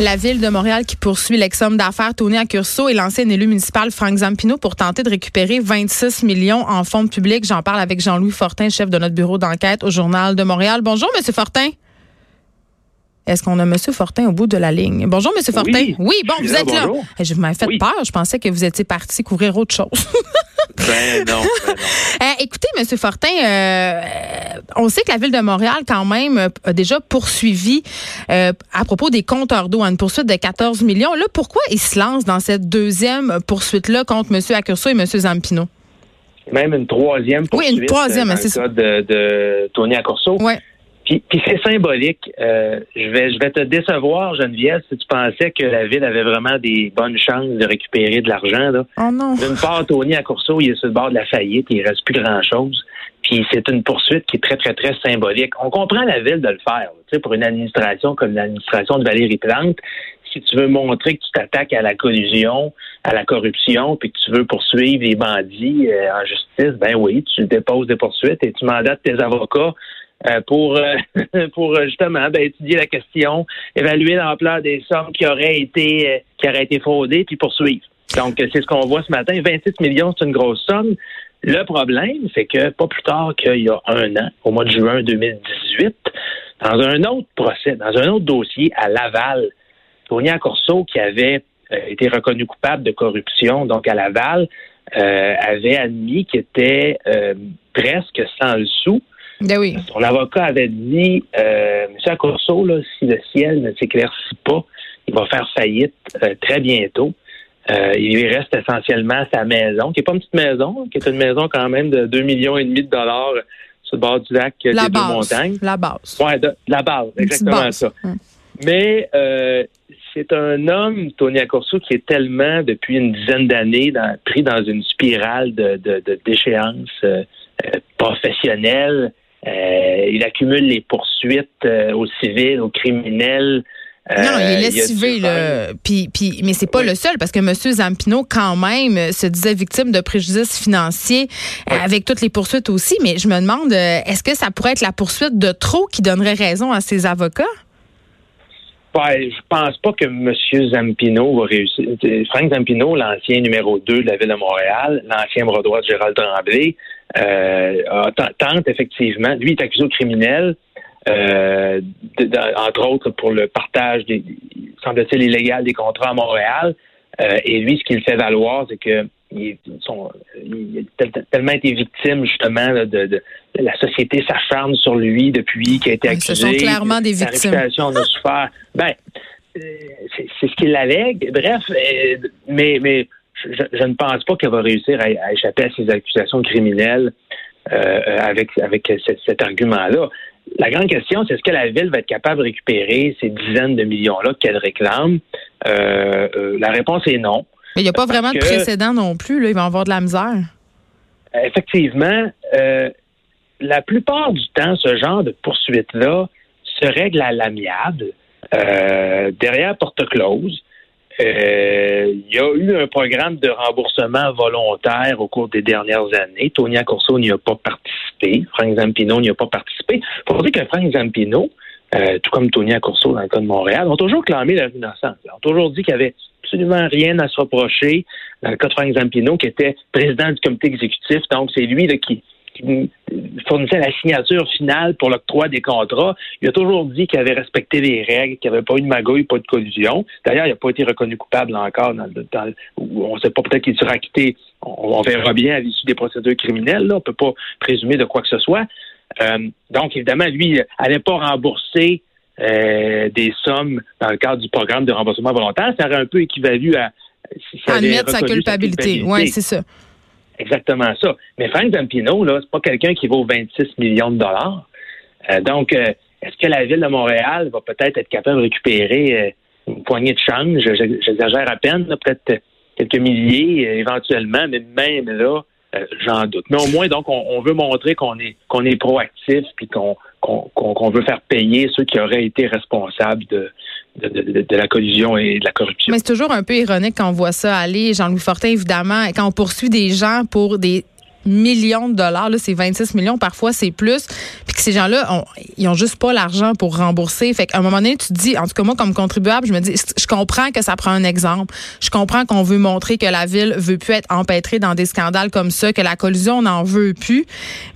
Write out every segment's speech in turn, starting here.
La ville de Montréal qui poursuit l'ex-homme d'affaires Tony Accurso et l'ancien élu municipal Frank Zampino pour tenter de récupérer 26 millions en fonds publics. J'en parle avec Jean-Louis Fortin, chef de notre bureau d'enquête au Journal de Montréal. Bonjour, Monsieur Fortin. Est-ce qu'on a M. Fortin au bout de la ligne? Bonjour, M. Fortin. Oui, bon, vous êtes là. Eh, je m'avais fait peur. Je pensais que vous étiez parti couvrir autre chose. ben non. Ben eh, écoutez, M. Fortin, euh, on sait que la Ville de Montréal, quand même, a déjà poursuivi euh, à propos des compteurs d'eau, une poursuite de 14 millions. Là, pourquoi il se lance dans cette deuxième poursuite-là contre M. Accurso et M. Zampino? Même une troisième poursuite. Oui, une troisième, euh, c'est ça. De, de Tony Accurso. Ouais. Puis, c'est symbolique. Euh, je vais je vais te décevoir, Geneviève, si tu pensais que la ville avait vraiment des bonnes chances de récupérer de l'argent. Là. Oh non. D'une part, Tony à Courceau, il est sur le bord de la faillite, il reste plus grand-chose. Puis c'est une poursuite qui est très, très, très symbolique. On comprend la ville de le faire. Tu sais, pour une administration comme l'administration de Valérie Plante, si tu veux montrer que tu t'attaques à la collusion, à la corruption, puis que tu veux poursuivre les bandits euh, en justice, ben oui, tu déposes des poursuites et tu mandates tes avocats pour euh, pour euh, justement ben, étudier la question, évaluer l'ampleur des sommes qui auraient été qui auraient été fraudées, puis poursuivre. Donc c'est ce qu'on voit ce matin. 26 millions, c'est une grosse somme. Le problème, c'est que pas plus tard qu'il y a un an, au mois de juin 2018, dans un autre procès, dans un autre dossier à Laval, Tony Corso, qui avait été reconnu coupable de corruption, donc à Laval, avait admis qu'il était presque sans le sou ben oui. Son avocat avait dit, euh, M. Accorso, là, si le ciel ne s'éclaircit pas, il va faire faillite euh, très bientôt. Euh, il lui reste essentiellement sa maison, qui n'est pas une petite maison, qui est une maison quand même de 2,5 millions et demi de dollars sur le bord du lac la des deux montagnes. La base. Oui, la base, exactement ça. Mais euh, c'est un homme, Tony Accorso, qui est tellement, depuis une dizaine d'années, pris dans une spirale de, de, de déchéance euh, professionnelle, il accumule les poursuites euh, aux civils, aux criminels. non, il est euh, lessivé, là. Puis, puis, mais c'est pas le seul, parce que M. Zampino, quand même, se disait victime de préjudices financiers avec toutes les poursuites aussi. Mais je me demande, est-ce que ça pourrait être la poursuite de trop qui donnerait raison à ses avocats? Ouais, je pense pas que M. Zampino va réussir. Frank Zampino, l'ancien numéro 2 de la Ville de Montréal, l'ancien bras droit de Gérald Tremblay, euh, tente effectivement, lui est accusé au criminel, euh, entre autres pour le partage, des, semble-t-il, illégal des contrats à Montréal. Euh, et lui, ce qu'il fait valoir, c'est que il, a tellement été victime justement de, la société s'acharne sur lui depuis qu'il a été accusé. Ce sont clairement des victimes. Sa réputation a souffert. Ben, euh, c'est ce qu'il allègue. Bref, euh, mais mais je, ne pense pas qu'elle va réussir à, échapper à ces accusations criminelles euh, avec, avec cet, argument-là. La grande question, c'est est-ce que la Ville va être capable de récupérer ces dizaines de millions-là qu'elle réclame? Euh, euh, la réponse est non. Mais il n'y a pas vraiment de précédent non plus. Là. Ils vont avoir de la misère. Effectivement. la plupart du temps, ce genre de poursuite-là se règle à l'amiable, derrière porte close. Euh, il y a eu un programme de remboursement volontaire au cours des dernières années. Tony Corso n'y a pas participé. Frank Zampino n'y a pas participé. Pour dire que Frank Zampino, euh, tout comme Tony Corso dans le cas de Montréal, ont toujours clamé leur innocence. Ils ont toujours dit qu'il n'y avait absolument rien à se reprocher. Dans le cas de Frank Zampino, qui était président du comité exécutif, donc c'est lui là, qui, qui fournissait la signature finale pour l'octroi des contrats, il a toujours dit qu'il avait respecté les règles, qu'il n'y avait pas eu de magouille, pas de collusion. D'ailleurs, il n'a pas été reconnu coupable encore. Dans, dans, on ne sait pas, peut-être qu'il sera acquitté. On, verra bien à l'issue des procédures criminelles. Là. On ne peut pas présumer de quoi que ce soit. Euh, donc, évidemment, lui, n'allait pas rembourser euh, des sommes dans le cadre du programme de remboursement volontaire. Ça aurait un peu équivalu à... Si Admettre sa culpabilité. Oui, c'est ça exactement ça. Mais Frank Zampino, là, c'est pas quelqu'un qui vaut 26 millions de dollars. Euh, donc, euh, est-ce que la ville de Montréal va peut-être être capable de récupérer euh, une poignée de change? J'exagère à peine, peut-être quelques milliers éventuellement, mais même là, j'en doute. Mais au moins, donc, on, veut montrer qu'on est proactif puis qu'on veut faire payer ceux qui auraient été responsables de, de, la collusion et de la corruption. Mais c'est toujours un peu ironique quand on voit ça aller, Jean-Louis Fortin, évidemment, quand on poursuit des gens pour des millions de dollars. Là, c'est 26 millions, parfois c'est plus. Puis que ces gens-là, ils ont juste pas l'argent pour rembourser. Fait qu'à un moment donné, tu te dis, en tout cas moi comme contribuable, je me dis, je comprends que ça prend un exemple. Je comprends qu'on veut montrer que la ville veut plus être empêtrée dans des scandales comme ça, que la collusion n'en veut plus.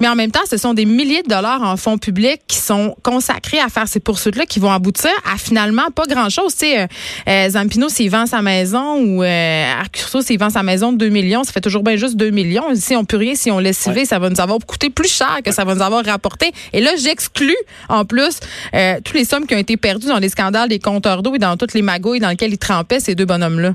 Mais en même temps, ce sont des milliers de dollars en fonds publics qui sont consacrés à faire ces poursuites-là, qui vont aboutir à finalement pas grand-chose. Tu sais, euh, euh, Zampino, s'il vend sa maison ou euh, Arcurso, s'il vend sa maison de 2 millions, ça fait toujours bien juste 2 millions. Si on peut rien, si on laisse ouais. ça va nous avoir coûté plus cher que ça va nous avoir rapporté. Et là, j'exclus en plus euh, toutes les sommes qui ont été perdues dans les scandales des compteurs d'eau et dans toutes les magouilles dans lesquelles ils trempaient ces deux bonhommes-là.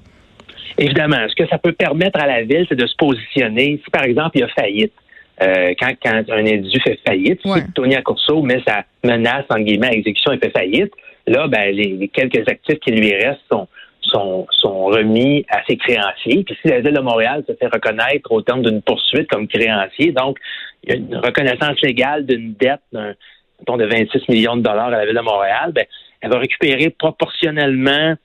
Évidemment, ce que ça peut permettre à la ville, c'est de se positionner. Si, par exemple, il y a faillite, euh, quand, quand, un individu fait faillite, si Tony Accourceau met sa menace, en guillemets, à exécution et fait faillite, là, ben, les quelques actifs qui lui restent sont, sont, remis à ses créanciers. Puis si la Ville de Montréal se fait reconnaître au terme d'une poursuite comme créancier, donc il y a une reconnaissance légale d'une dette d'un de 26 millions de dollars à la Ville de Montréal, ben, elle va récupérer proportionnellement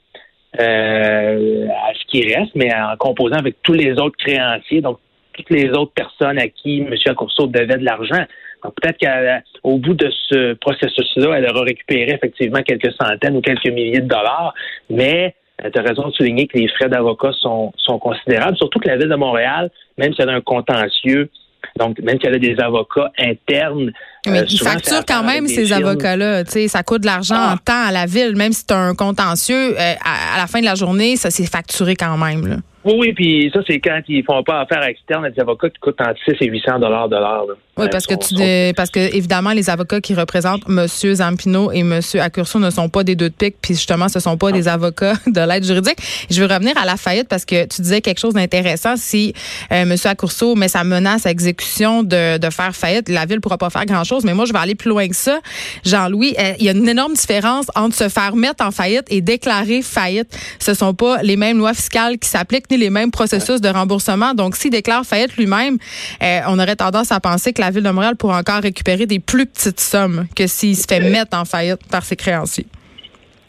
euh, à ce qui reste, mais en composant avec tous les autres créanciers, donc toutes les autres personnes à qui M. Accourceau devait de l'argent. Donc peut-être qu'au bout de ce processus-là, elle aura récupéré effectivement quelques centaines ou quelques milliers de dollars, mais tu as raison de souligner que les frais d'avocat sont, sont considérables, surtout que la Ville de Montréal, même si elle a un contentieux, donc même si elle a des avocats internes. Mais euh, ils facturent quand même ces avocats-là. Ça coûte de l'argent ah. en temps à la Ville, même si tu as un contentieux, euh, à, la fin de la journée, ça s'est facturé quand même. Là. Oui, oui, puis ça, c'est quand ils font pas affaire externe à des avocats qui coûtent entre 6 et 800 dollars de l'heure. Oui, parce que tu parce que évidemment les avocats qui représentent M. Zampino et M. Accurso ne sont pas des deux de pique, puis justement ce sont pas des avocats de l'aide juridique. Je veux revenir à la faillite parce que tu disais quelque chose d'intéressant. Si euh, M. Accurso met sa menace à exécution de, de faire faillite, la ville pourra pas faire grand chose. Mais moi, je vais aller plus loin que ça. Jean-Louis, euh, il y a une énorme différence entre se faire mettre en faillite et déclarer faillite. Ce sont pas les mêmes lois fiscales qui s'appliquent ni les mêmes processus de remboursement. Donc, s'il déclare faillite lui-même, euh, on aurait tendance à penser que la Ville de Montréal pourrait encore récupérer des plus petites sommes que s'il se fait mettre en faillite par ses créanciers.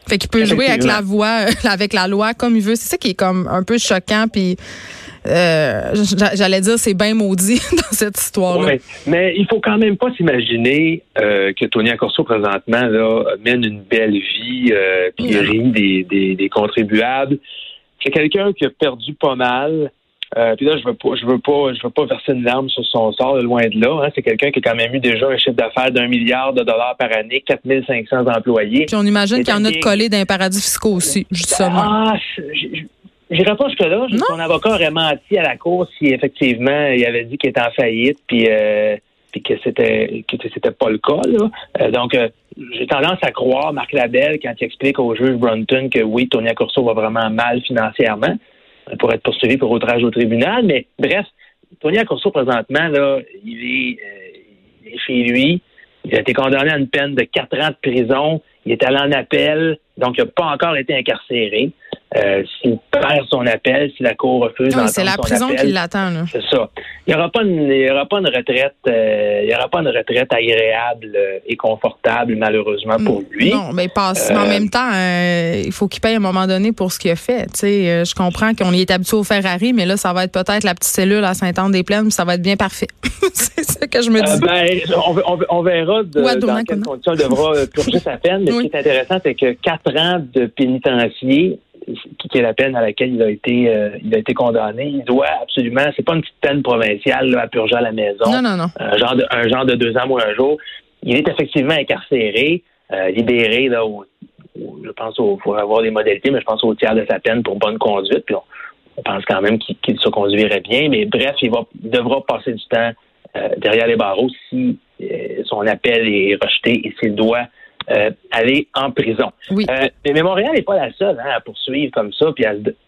Fait qu'il peut jouer avec la voix, avec la loi comme il veut. C'est ça qui est comme un peu choquant. Puis euh, j'allais dire c'est bien maudit dans cette histoire-là. mais il faut quand même pas s'imaginer euh, que Tony Accorso présentement là, mène une belle vie, euh, puis rit des, des, des contribuables. C'est quelqu'un qui a perdu pas mal. Euh, puis là, je veux pas, je veux pas, je veux pas verser une larme sur son sort, loin de là. Hein. C'est quelqu'un qui a quand même eu déjà un chiffre d'affaires d'un milliard de dollars par année, 4500 employés. Puis on imagine qu'il y en a de collés d'un paradis fiscaux aussi, justement. Ah, j'irai pas jusque-là. Son avocat aurait menti à la cour si effectivement il avait dit qu'il était en faillite, puis euh, puis que c'était que c'était pas le cas. Là. Euh, donc euh, j'ai tendance à croire Marc Labelle quand il explique au juge Brunton que oui, Tony Accorso va vraiment mal financièrement pour être poursuivi pour outrage au tribunal. Mais bref, Tony Accorso, présentement, là, il est, euh, il est chez lui. Il a été condamné à une peine de quatre ans de prison. Il est allé en appel, donc il n'a pas encore été incarcéré. Euh, s'il perd son appel, si la Cour refuse oui, C'est la prison qui l'attend. C'est ça. Il n'y aura pas une, il y aura pas une retraite, euh, il y aura pas une retraite agréable euh, et confortable, malheureusement pour lui. Non, mais passe. en même temps, il faut qu'il paye à un moment donné pour ce qu'il a fait. Tu sais, je comprends qu'on y est habitué au Ferrari, mais là, ça va être peut-être la petite cellule à Saint-Anne-des-Plaines, ça va être bien parfait. c'est ça que je me dis. Ben, on, verra de, dans quelles conditions il devra purger sa peine. Mais ce qui est intéressant, c'est que quatre ans de pénitencier qui est la peine à laquelle il a été euh, il a été condamné. Il doit absolument, c'est pas une petite peine provinciale à purger à la maison. Non, non, non. Un genre de un genre de deux ans ou un jour. Il est effectivement incarcéré, euh, libéré là. je pense qu'il faut avoir des modalités, mais je pense au tiers de sa peine pour bonne conduite. Puis on, pense quand même qu'il se conduirait bien. Mais bref, il va devra passer du temps euh, derrière les barreaux si son appel est rejeté et s'il doit euh, aller en prison. Oui. Euh, mais Montréal n'est pas la seule hein, à poursuivre comme ça, puis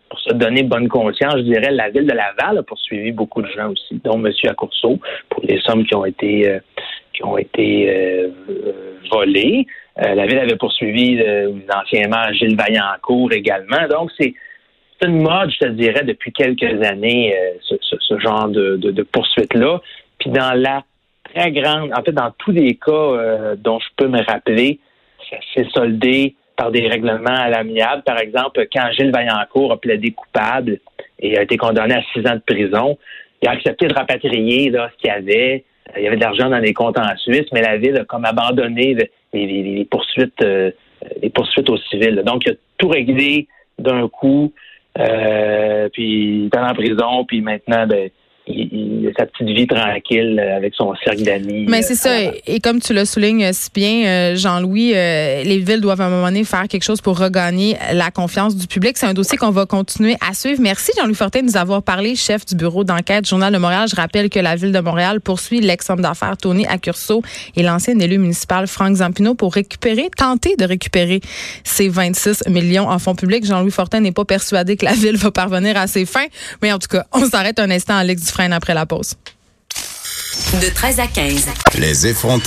pour se donner bonne conscience, je dirais, la ville de Laval a poursuivi beaucoup de gens aussi, dont M. Accourceau, pour les sommes qui ont été euh, qui ont été volées. la ville avait poursuivi anciennement Gilles Vaillancourt également. Donc, c'est une mode, je te dirais, depuis quelques années, ce, genre de, de, de poursuite-là. Puis dans la en fait, dans tous les cas dont je peux me rappeler, ça s'est soldé par des règlements à l'amiable. Par exemple, quand Gilles Vaillancourt a plaidé coupable et a été condamné à six ans de prison, il a accepté de rapatrier là, ce qu'il y avait. Il y avait de l'argent dans les comptes en Suisse, mais la ville a comme abandonné les, poursuites, les poursuites aux civils. Donc, il a tout réglé d'un coup. Euh, puis il est en prison, puis maintenant, ben, il, sa petite vie tranquille avec son cercle d'amis. Mais c'est ça. Euh, et comme tu le soulignes si bien, euh, Jean-Louis, euh, les villes doivent à un moment donné faire quelque chose pour regagner la confiance du public. C'est un dossier qu'on va continuer à suivre. Merci, Jean-Louis Fortin, de nous avoir parlé, chef du bureau d'enquête Journal de Montréal. Je rappelle que la ville de Montréal poursuit l'ex-homme d'affaires Tony Accurso et l'ancien élu municipal Franck Zampino pour récupérer, tenter de récupérer ces 26 millions en fonds publics. Jean-Louis Fortin n'est pas persuadé que la ville va parvenir à ses fins. Mais en tout cas, on s'arrête un instant, Alex freine après la pause. De 13 à 15. Les effrontés.